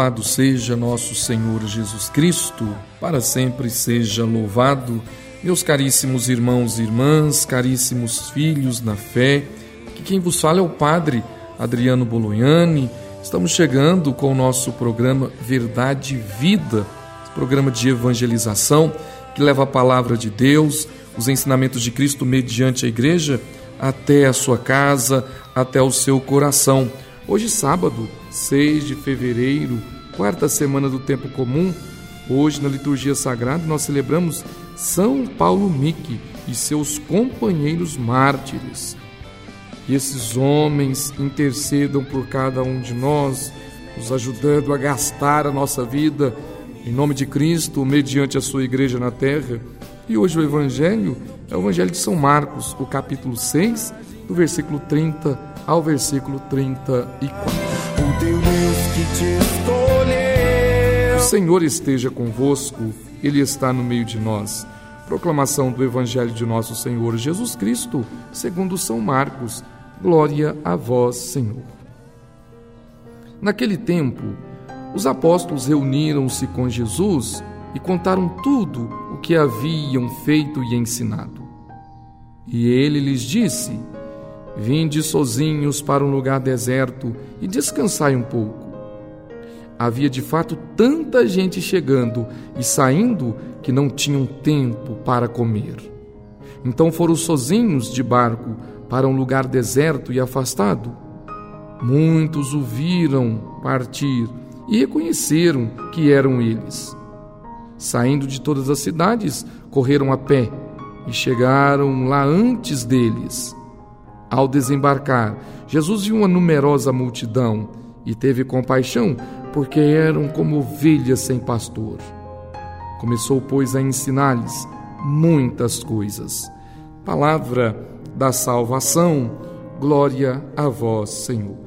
Louvado seja nosso Senhor Jesus Cristo, para sempre seja louvado. Meus caríssimos irmãos e irmãs, caríssimos filhos na fé, que quem vos fala é o Padre Adriano Bolognani. Estamos chegando com o nosso programa Verdade e Vida, programa de evangelização que leva a palavra de Deus, os ensinamentos de Cristo mediante a igreja até a sua casa, até o seu coração. Hoje, sábado, 6 de fevereiro, quarta semana do tempo comum, hoje na liturgia sagrada nós celebramos São Paulo Mique e seus companheiros mártires. Que esses homens intercedam por cada um de nós, nos ajudando a gastar a nossa vida em nome de Cristo, mediante a sua igreja na terra. E hoje o evangelho é o evangelho de São Marcos, o capítulo 6, do versículo 30 ao versículo 34. O Deus que te escolheu. O Senhor esteja convosco, Ele está no meio de nós. Proclamação do Evangelho de nosso Senhor Jesus Cristo, segundo São Marcos. Glória a vós, Senhor. Naquele tempo, os apóstolos reuniram-se com Jesus e contaram tudo o que haviam feito e ensinado. E ele lhes disse: Vinde sozinhos para um lugar deserto e descansai um pouco. Havia de fato tanta gente chegando e saindo que não tinham tempo para comer. Então foram sozinhos de barco para um lugar deserto e afastado. Muitos o viram partir e reconheceram que eram eles. Saindo de todas as cidades, correram a pé e chegaram lá antes deles. Ao desembarcar, Jesus viu uma numerosa multidão e teve compaixão, porque eram como ovelhas sem pastor. Começou, pois, a ensinar-lhes muitas coisas. Palavra da salvação, glória a vós, Senhor.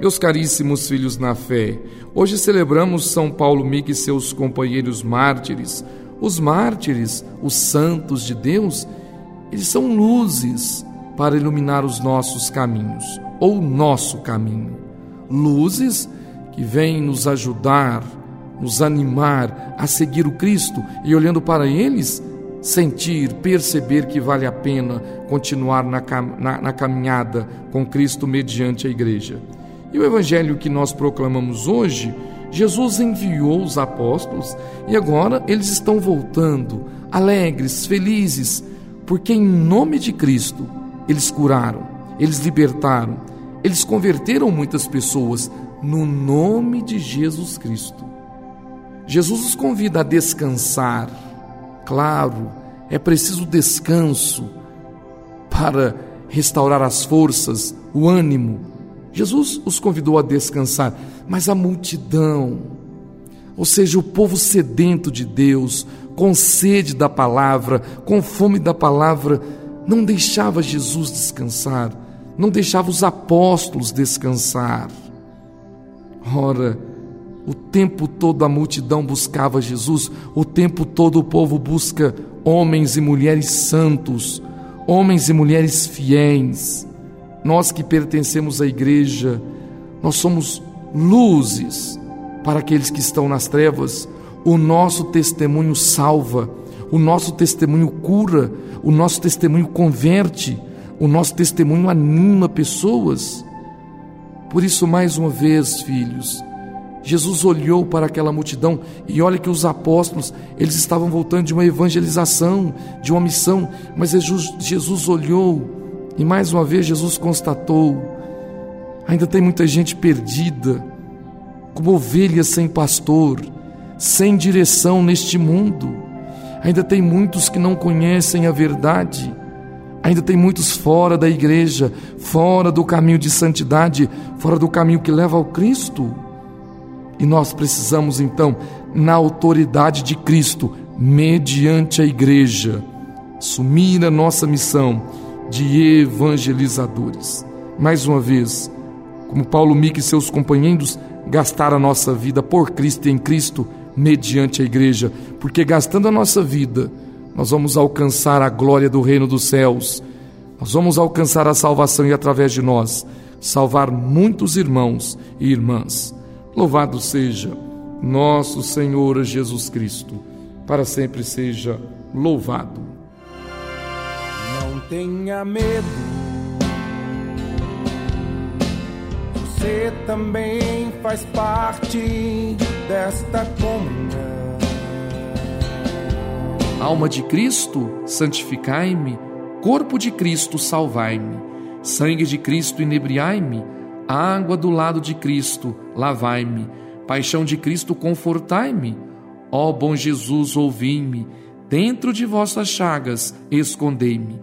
Meus caríssimos filhos na fé, hoje celebramos São Paulo Mique e seus companheiros mártires. Os mártires, os santos de Deus, eles são luzes para iluminar os nossos caminhos, ou nosso caminho. Luzes que vêm nos ajudar, nos animar a seguir o Cristo e, olhando para eles, sentir, perceber que vale a pena continuar na, na, na caminhada com Cristo mediante a igreja. E o evangelho que nós proclamamos hoje, Jesus enviou os apóstolos e agora eles estão voltando, alegres, felizes, porque em nome de Cristo eles curaram, eles libertaram, eles converteram muitas pessoas no nome de Jesus Cristo. Jesus os convida a descansar. Claro, é preciso descanso para restaurar as forças, o ânimo. Jesus os convidou a descansar, mas a multidão, ou seja, o povo sedento de Deus, com sede da palavra, com fome da palavra, não deixava Jesus descansar, não deixava os apóstolos descansar. Ora, o tempo todo a multidão buscava Jesus, o tempo todo o povo busca homens e mulheres santos, homens e mulheres fiéis. Nós que pertencemos à igreja, nós somos luzes para aqueles que estão nas trevas, o nosso testemunho salva, o nosso testemunho cura, o nosso testemunho converte, o nosso testemunho anima pessoas. Por isso, mais uma vez, filhos, Jesus olhou para aquela multidão e olha que os apóstolos, eles estavam voltando de uma evangelização, de uma missão, mas Jesus, Jesus olhou e mais uma vez Jesus constatou: ainda tem muita gente perdida, como ovelhas sem pastor, sem direção neste mundo. Ainda tem muitos que não conhecem a verdade. Ainda tem muitos fora da igreja, fora do caminho de santidade, fora do caminho que leva ao Cristo. E nós precisamos então, na autoridade de Cristo, mediante a igreja, assumir a nossa missão de evangelizadores. Mais uma vez, como Paulo Mique e seus companheiros, gastar a nossa vida por Cristo e em Cristo mediante a igreja, porque gastando a nossa vida, nós vamos alcançar a glória do reino dos céus, nós vamos alcançar a salvação e através de nós salvar muitos irmãos e irmãs. Louvado seja nosso Senhor Jesus Cristo, para sempre seja louvado. Não tenha medo, você também faz parte desta comunhão. Alma de Cristo, santificai-me, corpo de Cristo, salvai-me, sangue de Cristo, inebriai-me, água do lado de Cristo, lavai-me Paixão de Cristo, confortai-me. Ó bom Jesus, ouvi-me. Dentro de vossas chagas, escondei-me.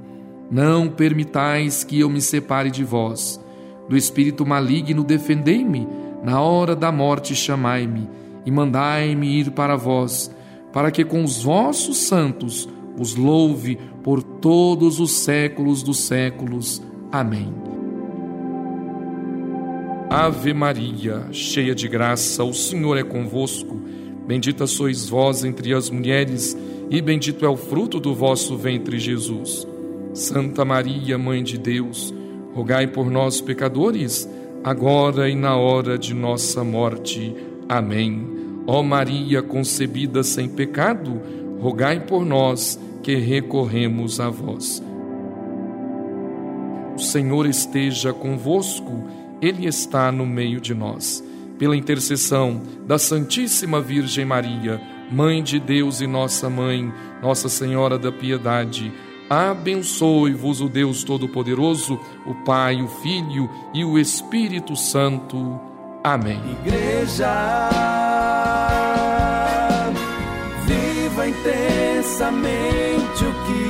Não permitais que eu me separe de vós. Do espírito maligno, defendei-me. Na hora da morte, chamai-me e mandai-me ir para vós, para que com os vossos santos os louve por todos os séculos dos séculos. Amém. Ave Maria, cheia de graça, o Senhor é convosco. Bendita sois vós entre as mulheres, e bendito é o fruto do vosso ventre, Jesus. Santa Maria, Mãe de Deus, rogai por nós, pecadores, agora e na hora de nossa morte. Amém. Ó Maria, concebida sem pecado, rogai por nós que recorremos a vós. O Senhor esteja convosco ele está no meio de nós. Pela intercessão da Santíssima Virgem Maria, Mãe de Deus e nossa Mãe, Nossa Senhora da Piedade, abençoe-vos o Deus Todo-Poderoso, o Pai, o Filho e o Espírito Santo. Amém. Igreja, viva intensamente o que